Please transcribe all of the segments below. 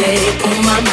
stay on my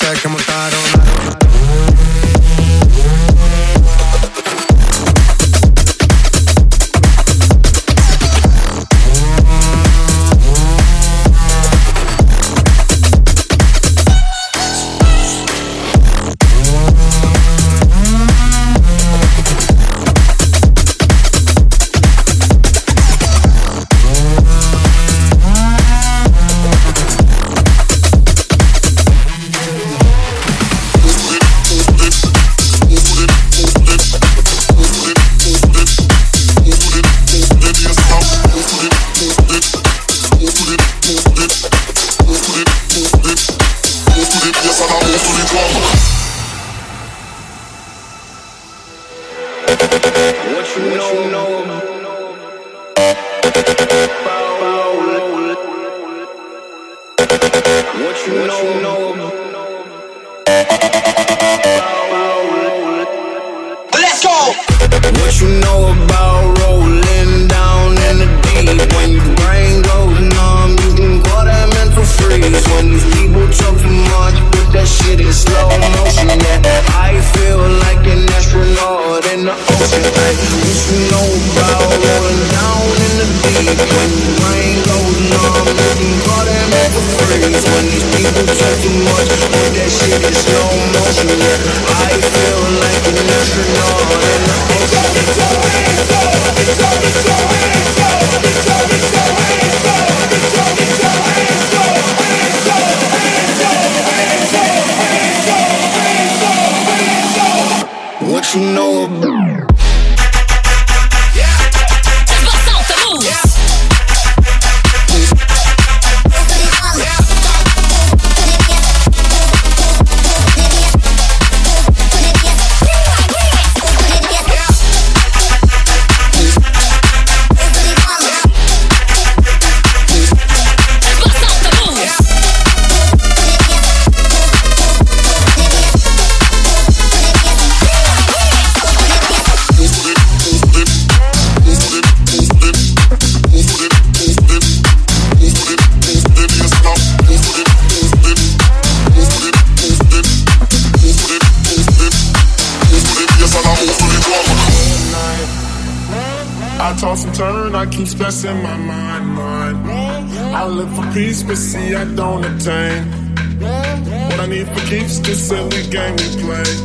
solo silly game we play. Play.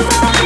you.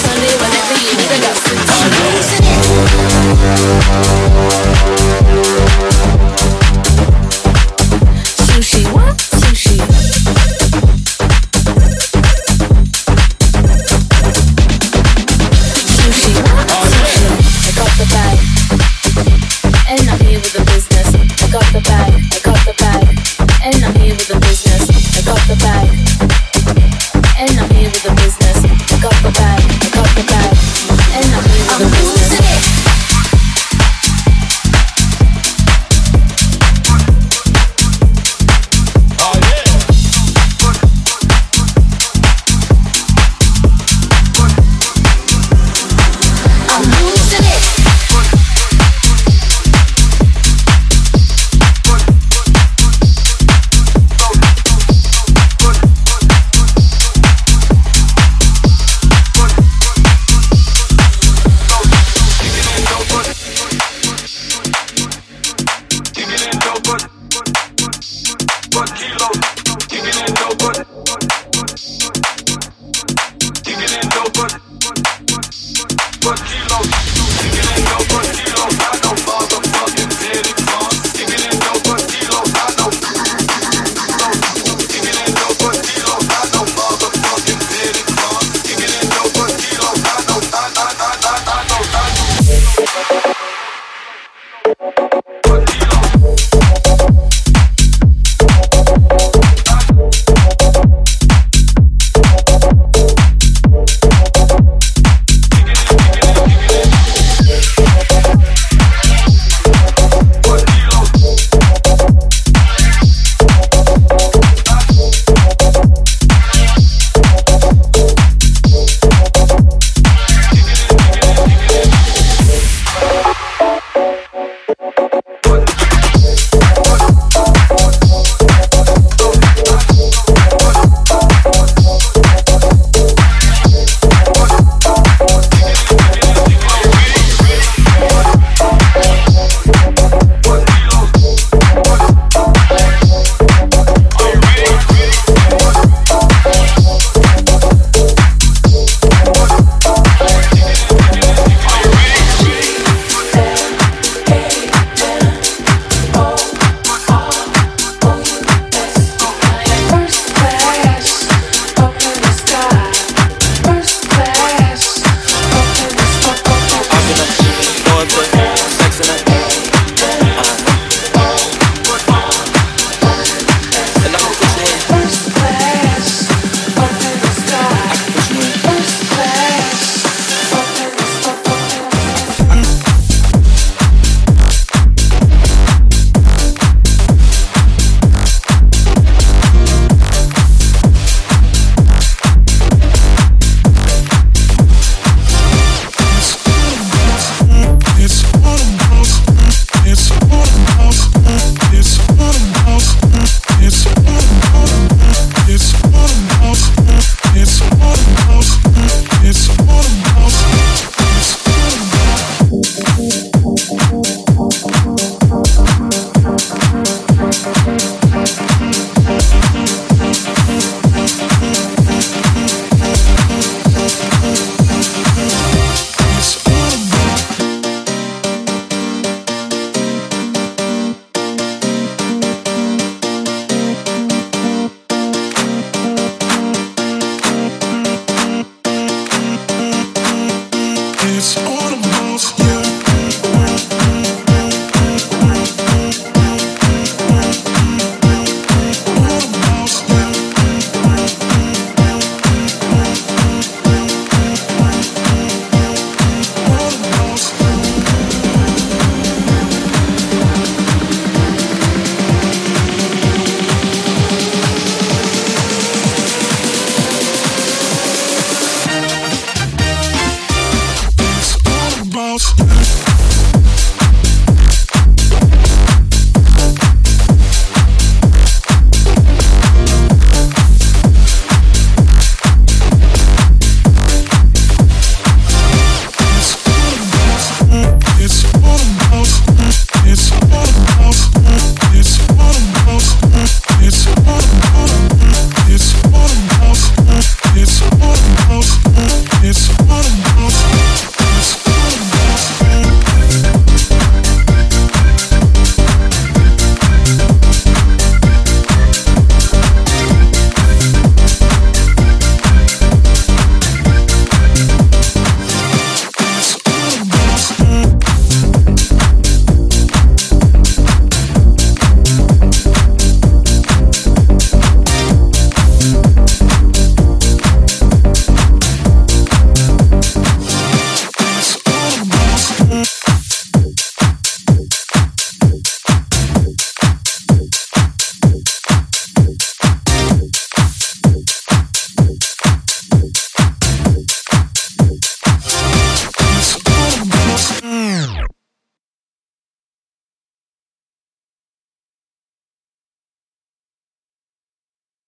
Sunday whenever you need a love. So it.